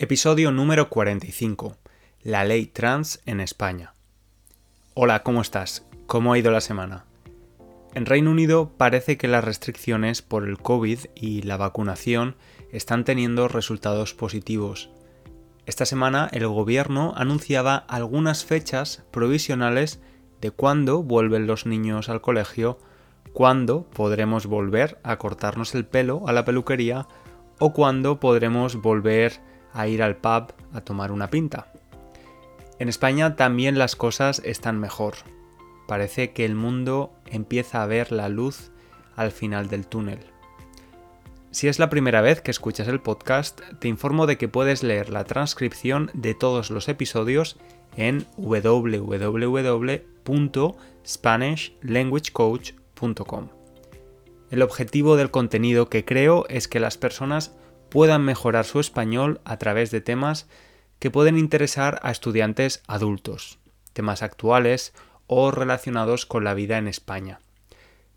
Episodio número 45. La ley trans en España. Hola, ¿cómo estás? ¿Cómo ha ido la semana? En Reino Unido parece que las restricciones por el COVID y la vacunación están teniendo resultados positivos. Esta semana el gobierno anunciaba algunas fechas provisionales de cuándo vuelven los niños al colegio, cuándo podremos volver a cortarnos el pelo a la peluquería o cuándo podremos volver a ir al pub a tomar una pinta. En España también las cosas están mejor. Parece que el mundo empieza a ver la luz al final del túnel. Si es la primera vez que escuchas el podcast, te informo de que puedes leer la transcripción de todos los episodios en www.spanishlanguagecoach.com. El objetivo del contenido que creo es que las personas puedan mejorar su español a través de temas que pueden interesar a estudiantes adultos, temas actuales o relacionados con la vida en España.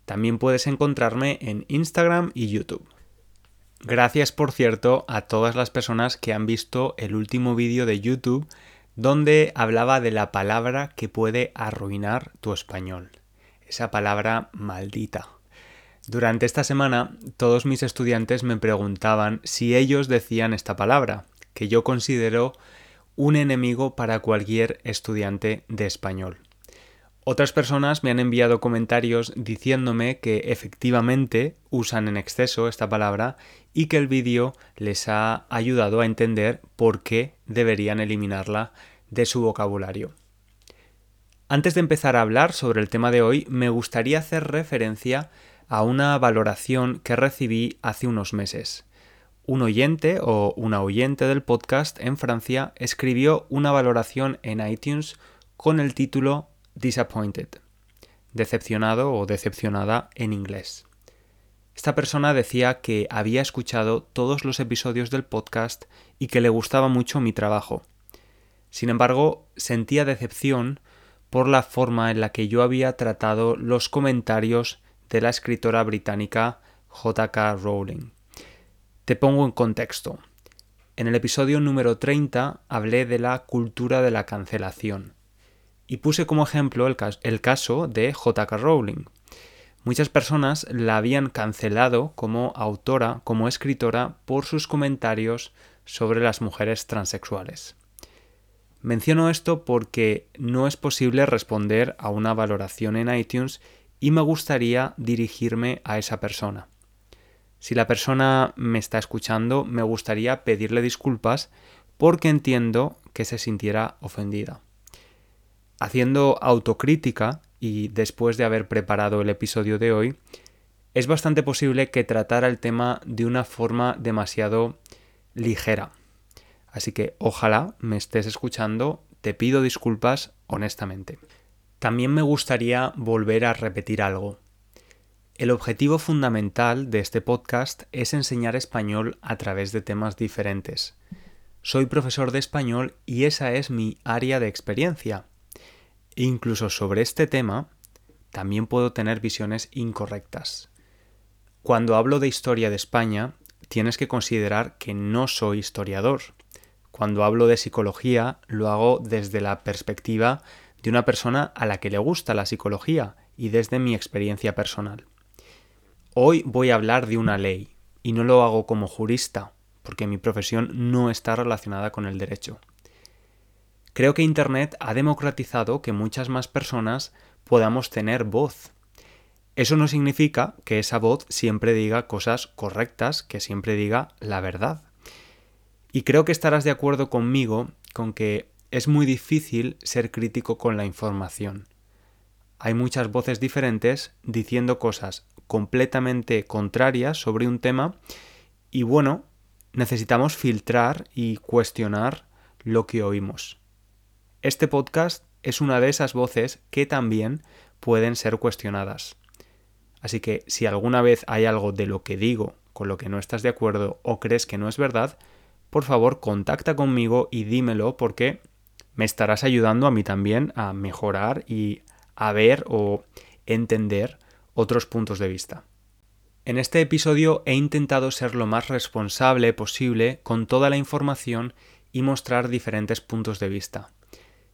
También puedes encontrarme en Instagram y YouTube. Gracias, por cierto, a todas las personas que han visto el último vídeo de YouTube donde hablaba de la palabra que puede arruinar tu español. Esa palabra maldita. Durante esta semana todos mis estudiantes me preguntaban si ellos decían esta palabra, que yo considero un enemigo para cualquier estudiante de español. Otras personas me han enviado comentarios diciéndome que efectivamente usan en exceso esta palabra y que el vídeo les ha ayudado a entender por qué deberían eliminarla de su vocabulario. Antes de empezar a hablar sobre el tema de hoy, me gustaría hacer referencia a una valoración que recibí hace unos meses. Un oyente o una oyente del podcast en Francia escribió una valoración en iTunes con el título Disappointed, decepcionado o decepcionada en inglés. Esta persona decía que había escuchado todos los episodios del podcast y que le gustaba mucho mi trabajo. Sin embargo, sentía decepción por la forma en la que yo había tratado los comentarios de la escritora británica J.K. Rowling. Te pongo en contexto. En el episodio número 30 hablé de la cultura de la cancelación y puse como ejemplo el, caso de J.K. Rowling. Muchas personas la habían cancelado como autora, como escritora, por sus comentarios sobre las mujeres transexuales. Menciono esto porque no es posible responder a una valoración en iTunes y me gustaría dirigirme a esa persona. Si la persona me está escuchando, me gustaría pedirle disculpas porque entiendo que se sintiera ofendida. Haciendo autocrítica y después de haber preparado el episodio de hoy, es bastante posible que tratara el tema de una forma demasiado ligera. Así que ojalá me estés escuchando, te pido disculpas honestamente. También me gustaría volver a repetir algo. El objetivo fundamental de este podcast es enseñar español a través de temas diferentes. Soy profesor de español y esa es mi área de experiencia. E incluso sobre este tema también puedo tener visiones incorrectas. Cuando hablo de historia de España, tienes que considerar que no soy historiador. Cuando hablo de psicología, lo hago desde la perspectiva de una persona a la que le gusta la psicología y desde mi experiencia personal. Hoy voy a hablar de una ley y no lo hago como jurista, porque mi profesión no está relacionada con el derecho. Creo que Internet ha democratizado que muchas más personas podamos tener voz. Eso no significa que esa voz siempre diga cosas correctas, que siempre diga la verdad. Y creo que estarás de acuerdo conmigo con que es muy difícil ser crítico con la información. Hay muchas voces diferentes diciendo cosas completamente contrarias sobre un tema y bueno, necesitamos filtrar y cuestionar lo que oímos. Este podcast es una de esas voces que también pueden ser cuestionadas. Así que si alguna vez hay algo de lo que digo con lo que no estás de acuerdo o crees que no es verdad, por favor contacta conmigo y dímelo porque me estarás ayudando a mí también a mejorar y a ver o entender otros puntos de vista. En este episodio he intentado ser lo más responsable posible con toda la información y mostrar diferentes puntos de vista.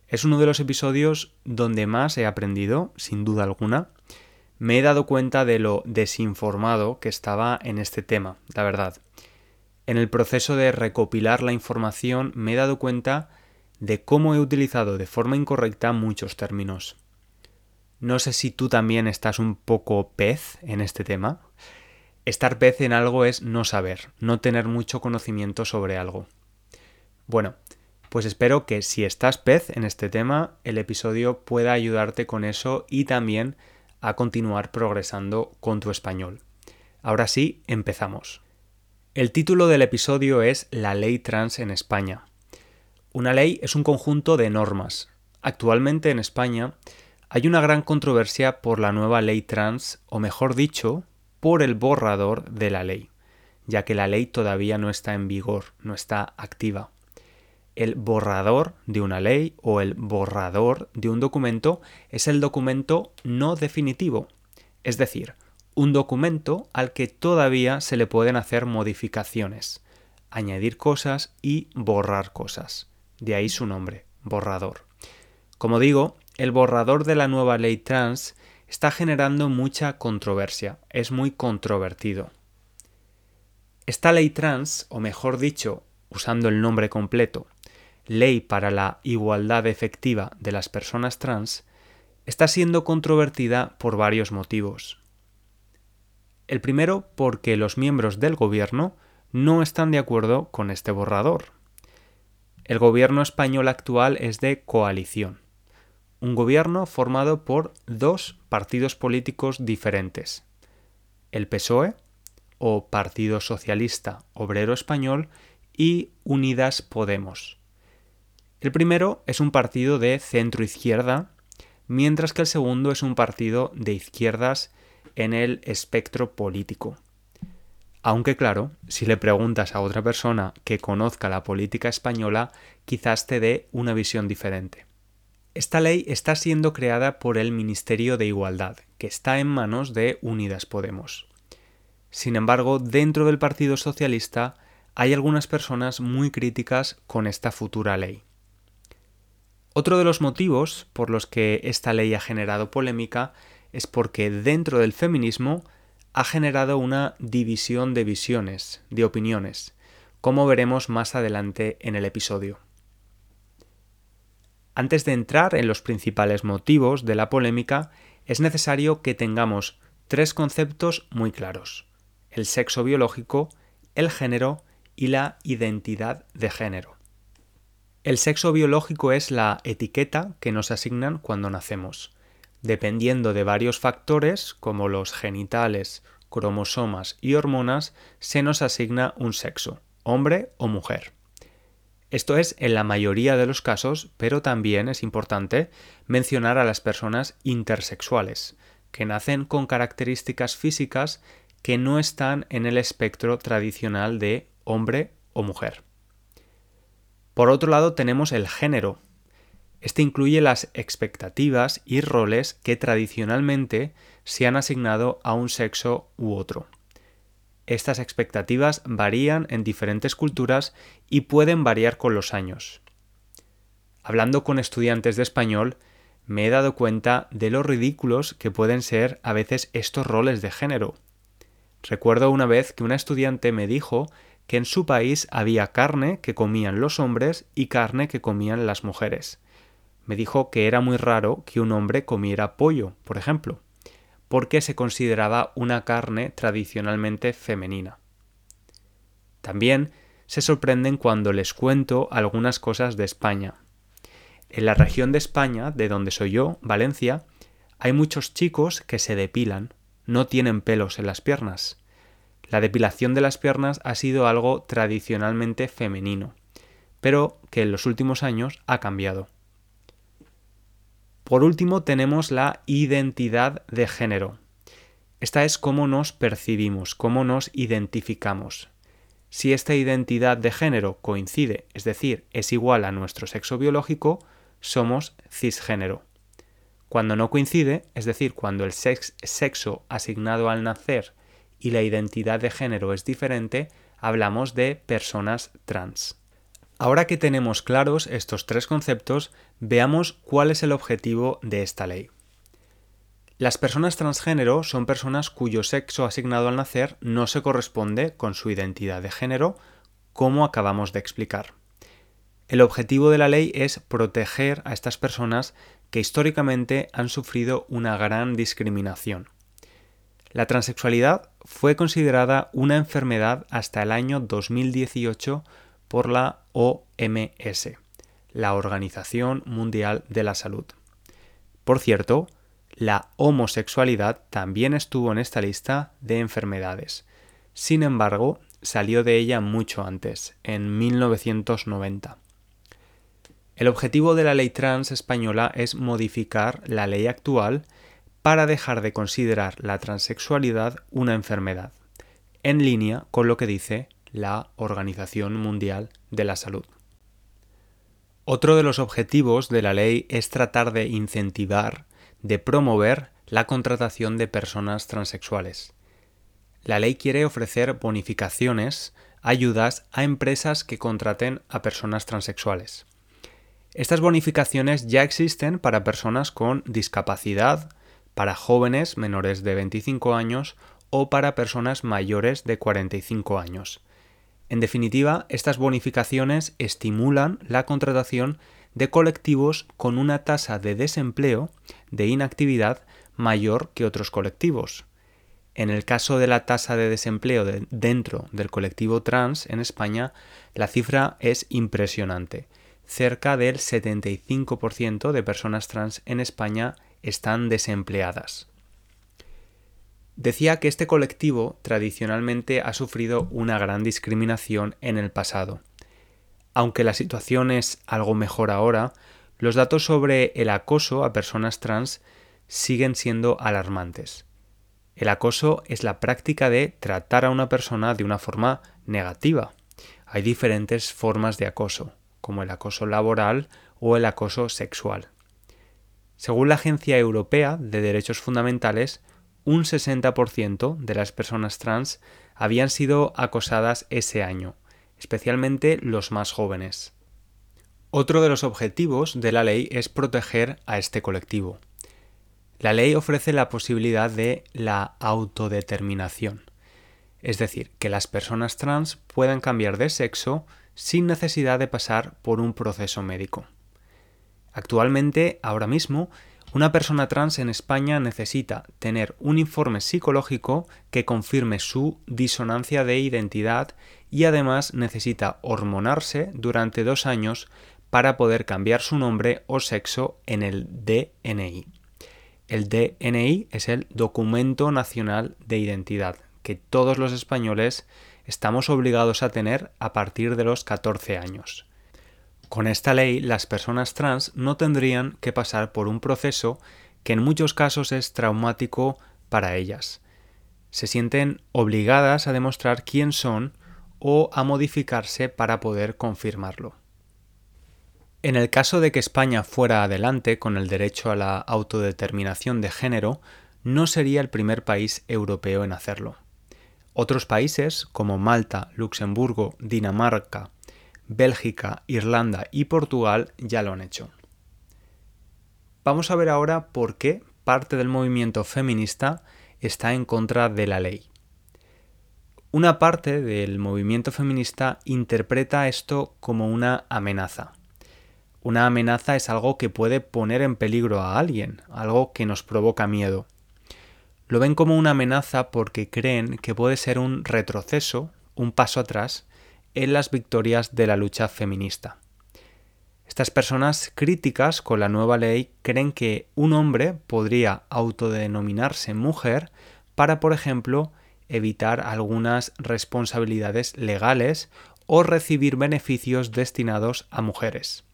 Es uno de los episodios donde más he aprendido, sin duda alguna. Me he dado cuenta de lo desinformado que estaba en este tema, la verdad. En el proceso de recopilar la información me he dado cuenta de cómo he utilizado de forma incorrecta muchos términos. No sé si tú también estás un poco pez en este tema. Estar pez en algo es no saber, no tener mucho conocimiento sobre algo. Bueno, pues espero que si estás pez en este tema, el episodio pueda ayudarte con eso y también a continuar progresando con tu español. Ahora sí, empezamos. El título del episodio es La ley trans en España. Una ley es un conjunto de normas. Actualmente en España hay una gran controversia por la nueva ley trans, o mejor dicho, por el borrador de la ley, ya que la ley todavía no está en vigor, no está activa. El borrador de una ley o el borrador de un documento es el documento no definitivo, es decir, un documento al que todavía se le pueden hacer modificaciones, añadir cosas y borrar cosas. De ahí su nombre, borrador. Como digo, el borrador de la nueva ley trans está generando mucha controversia, es muy controvertido. Esta ley trans, o mejor dicho, usando el nombre completo, Ley para la Igualdad Efectiva de las Personas Trans, está siendo controvertida por varios motivos. El primero porque los miembros del gobierno no están de acuerdo con este borrador. El gobierno español actual es de coalición, un gobierno formado por dos partidos políticos diferentes, el PSOE, o Partido Socialista Obrero Español, y Unidas Podemos. El primero es un partido de centro-izquierda, mientras que el segundo es un partido de izquierdas en el espectro político. Aunque claro, si le preguntas a otra persona que conozca la política española, quizás te dé una visión diferente. Esta ley está siendo creada por el Ministerio de Igualdad, que está en manos de Unidas Podemos. Sin embargo, dentro del Partido Socialista hay algunas personas muy críticas con esta futura ley. Otro de los motivos por los que esta ley ha generado polémica es porque dentro del feminismo ha generado una división de visiones, de opiniones, como veremos más adelante en el episodio. Antes de entrar en los principales motivos de la polémica, es necesario que tengamos tres conceptos muy claros. El sexo biológico, el género y la identidad de género. El sexo biológico es la etiqueta que nos asignan cuando nacemos dependiendo de varios factores como los genitales, cromosomas y hormonas, se nos asigna un sexo, hombre o mujer. Esto es en la mayoría de los casos, pero también es importante mencionar a las personas intersexuales, que nacen con características físicas que no están en el espectro tradicional de hombre o mujer. Por otro lado tenemos el género, este incluye las expectativas y roles que tradicionalmente se han asignado a un sexo u otro. Estas expectativas varían en diferentes culturas y pueden variar con los años. Hablando con estudiantes de español, me he dado cuenta de lo ridículos que pueden ser a veces estos roles de género. Recuerdo una vez que una estudiante me dijo que en su país había carne que comían los hombres y carne que comían las mujeres me dijo que era muy raro que un hombre comiera pollo, por ejemplo, porque se consideraba una carne tradicionalmente femenina. También se sorprenden cuando les cuento algunas cosas de España. En la región de España, de donde soy yo, Valencia, hay muchos chicos que se depilan, no tienen pelos en las piernas. La depilación de las piernas ha sido algo tradicionalmente femenino, pero que en los últimos años ha cambiado. Por último tenemos la identidad de género. Esta es cómo nos percibimos, cómo nos identificamos. Si esta identidad de género coincide, es decir, es igual a nuestro sexo biológico, somos cisgénero. Cuando no coincide, es decir, cuando el sexo asignado al nacer y la identidad de género es diferente, hablamos de personas trans. Ahora que tenemos claros estos tres conceptos, veamos cuál es el objetivo de esta ley. Las personas transgénero son personas cuyo sexo asignado al nacer no se corresponde con su identidad de género, como acabamos de explicar. El objetivo de la ley es proteger a estas personas que históricamente han sufrido una gran discriminación. La transexualidad fue considerada una enfermedad hasta el año 2018 por la OMS, la Organización Mundial de la Salud. Por cierto, la homosexualidad también estuvo en esta lista de enfermedades. Sin embargo, salió de ella mucho antes, en 1990. El objetivo de la ley trans española es modificar la ley actual para dejar de considerar la transexualidad una enfermedad, en línea con lo que dice la Organización Mundial de la Salud. Otro de los objetivos de la ley es tratar de incentivar de promover la contratación de personas transexuales. La ley quiere ofrecer bonificaciones, ayudas a empresas que contraten a personas transexuales. Estas bonificaciones ya existen para personas con discapacidad, para jóvenes menores de 25 años o para personas mayores de 45 años. En definitiva, estas bonificaciones estimulan la contratación de colectivos con una tasa de desempleo, de inactividad, mayor que otros colectivos. En el caso de la tasa de desempleo dentro del colectivo trans en España, la cifra es impresionante. Cerca del 75% de personas trans en España están desempleadas. Decía que este colectivo tradicionalmente ha sufrido una gran discriminación en el pasado. Aunque la situación es algo mejor ahora, los datos sobre el acoso a personas trans siguen siendo alarmantes. El acoso es la práctica de tratar a una persona de una forma negativa. Hay diferentes formas de acoso, como el acoso laboral o el acoso sexual. Según la Agencia Europea de Derechos Fundamentales, un 60% de las personas trans habían sido acosadas ese año, especialmente los más jóvenes. Otro de los objetivos de la ley es proteger a este colectivo. La ley ofrece la posibilidad de la autodeterminación, es decir, que las personas trans puedan cambiar de sexo sin necesidad de pasar por un proceso médico. Actualmente, ahora mismo, una persona trans en España necesita tener un informe psicológico que confirme su disonancia de identidad y además necesita hormonarse durante dos años para poder cambiar su nombre o sexo en el DNI. El DNI es el Documento Nacional de Identidad, que todos los españoles estamos obligados a tener a partir de los 14 años. Con esta ley, las personas trans no tendrían que pasar por un proceso que en muchos casos es traumático para ellas. Se sienten obligadas a demostrar quién son o a modificarse para poder confirmarlo. En el caso de que España fuera adelante con el derecho a la autodeterminación de género, no sería el primer país europeo en hacerlo. Otros países, como Malta, Luxemburgo, Dinamarca, Bélgica, Irlanda y Portugal, ya lo han hecho. Vamos a ver ahora por qué parte del movimiento feminista está en contra de la ley. Una parte del movimiento feminista interpreta esto como una amenaza. Una amenaza es algo que puede poner en peligro a alguien, algo que nos provoca miedo. Lo ven como una amenaza porque creen que puede ser un retroceso, un paso atrás, en las victorias de la lucha feminista. Estas personas críticas con la nueva ley creen que un hombre podría autodenominarse mujer para, por ejemplo, evitar algunas responsabilidades legales o recibir beneficios destinados a mujeres.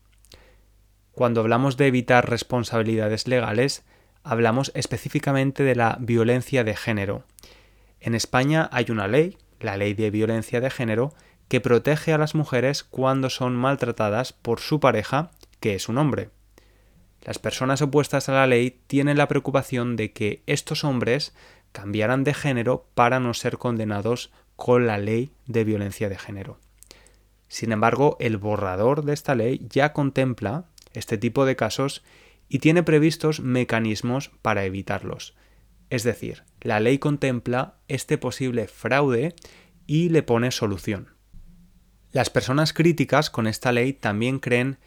Cuando hablamos de evitar responsabilidades legales, hablamos específicamente de la violencia de género. En España hay una ley, la Ley de Violencia de Género, que protege a las mujeres cuando son maltratadas por su pareja, que es un hombre. Las personas opuestas a la ley tienen la preocupación de que estos hombres cambiaran de género para no ser condenados con la ley de violencia de género. Sin embargo, el borrador de esta ley ya contempla este tipo de casos y tiene previstos mecanismos para evitarlos. Es decir, la ley contempla este posible fraude y le pone solución. Las personas críticas con esta ley también creen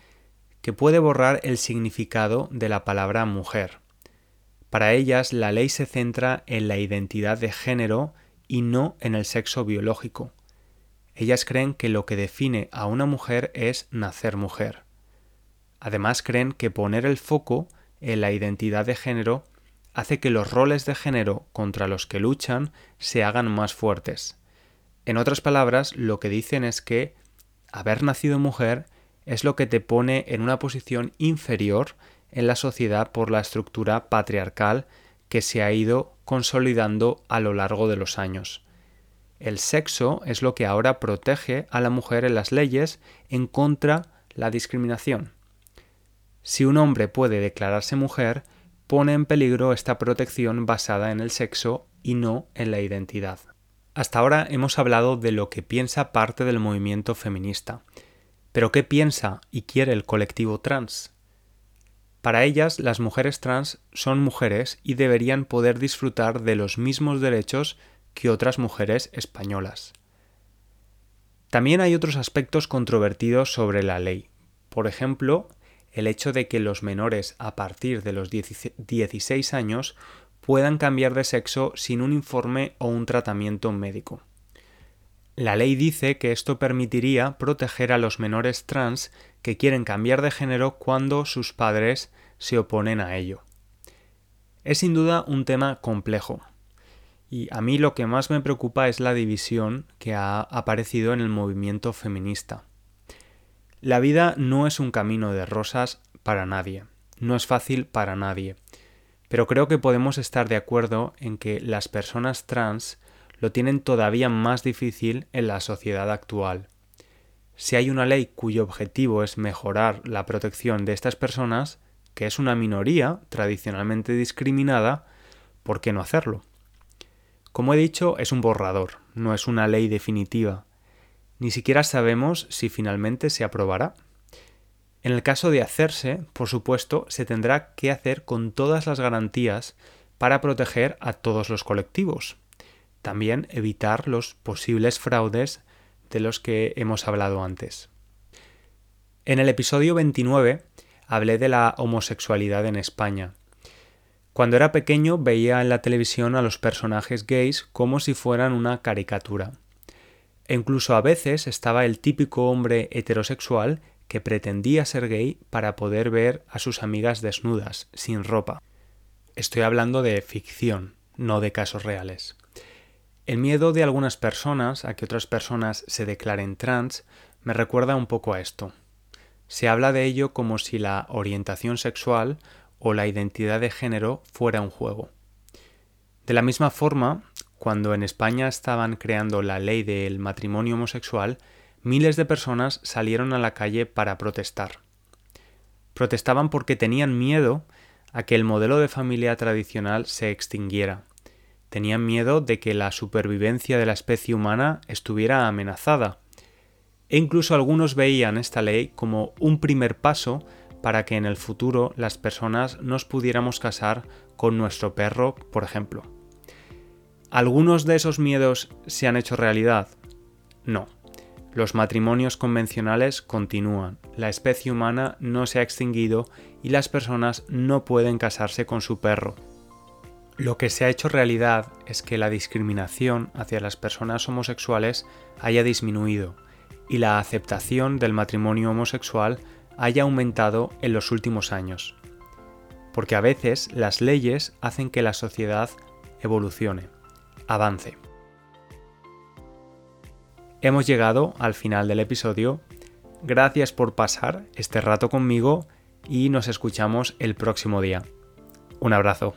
que puede borrar el significado de la palabra mujer. Para ellas, la ley se centra en la identidad de género y no en el sexo biológico. Ellas creen que lo que define a una mujer es nacer mujer. Además creen que poner el foco en la identidad de género hace que los roles de género contra los que luchan se hagan más fuertes. En otras palabras, lo que dicen es que haber nacido mujer es lo que te pone en una posición inferior en la sociedad por la estructura patriarcal que se ha ido consolidando a lo largo de los años. El sexo es lo que ahora protege a la mujer en las leyes en contra la discriminación. Si un hombre puede declararse mujer, pone en peligro esta protección basada en el sexo y no en la identidad. Hasta ahora hemos hablado de lo que piensa parte del movimiento feminista. Pero ¿qué piensa y quiere el colectivo trans? Para ellas, las mujeres trans son mujeres y deberían poder disfrutar de los mismos derechos que otras mujeres españolas. También hay otros aspectos controvertidos sobre la ley. Por ejemplo, el hecho de que los menores a partir de los 16 años puedan cambiar de sexo sin un informe o un tratamiento médico. La ley dice que esto permitiría proteger a los menores trans que quieren cambiar de género cuando sus padres se oponen a ello. Es sin duda un tema complejo, y a mí lo que más me preocupa es la división que ha aparecido en el movimiento feminista. La vida no es un camino de rosas para nadie, no es fácil para nadie, pero creo que podemos estar de acuerdo en que las personas trans lo tienen todavía más difícil en la sociedad actual. Si hay una ley cuyo objetivo es mejorar la protección de estas personas, que es una minoría tradicionalmente discriminada, ¿por qué no hacerlo? Como he dicho, es un borrador, no es una ley definitiva. Ni siquiera sabemos si finalmente se aprobará. En el caso de hacerse, por supuesto, se tendrá que hacer con todas las garantías para proteger a todos los colectivos. También evitar los posibles fraudes de los que hemos hablado antes. En el episodio 29 hablé de la homosexualidad en España cuando era pequeño veía en la televisión a los personajes gays como si fueran una caricatura. E incluso a veces estaba el típico hombre heterosexual que pretendía ser gay para poder ver a sus amigas desnudas, sin ropa. Estoy hablando de ficción, no de casos reales. El miedo de algunas personas a que otras personas se declaren trans me recuerda un poco a esto. Se habla de ello como si la orientación sexual o la identidad de género fuera un juego. De la misma forma, cuando en España estaban creando la ley del matrimonio homosexual, miles de personas salieron a la calle para protestar. Protestaban porque tenían miedo a que el modelo de familia tradicional se extinguiera. Tenían miedo de que la supervivencia de la especie humana estuviera amenazada. E incluso algunos veían esta ley como un primer paso para que en el futuro las personas nos pudiéramos casar con nuestro perro, por ejemplo. ¿Algunos de esos miedos se han hecho realidad? No. Los matrimonios convencionales continúan, la especie humana no se ha extinguido y las personas no pueden casarse con su perro. Lo que se ha hecho realidad es que la discriminación hacia las personas homosexuales haya disminuido y la aceptación del matrimonio homosexual haya aumentado en los últimos años. Porque a veces las leyes hacen que la sociedad evolucione, avance. Hemos llegado al final del episodio. Gracias por pasar este rato conmigo y nos escuchamos el próximo día. Un abrazo.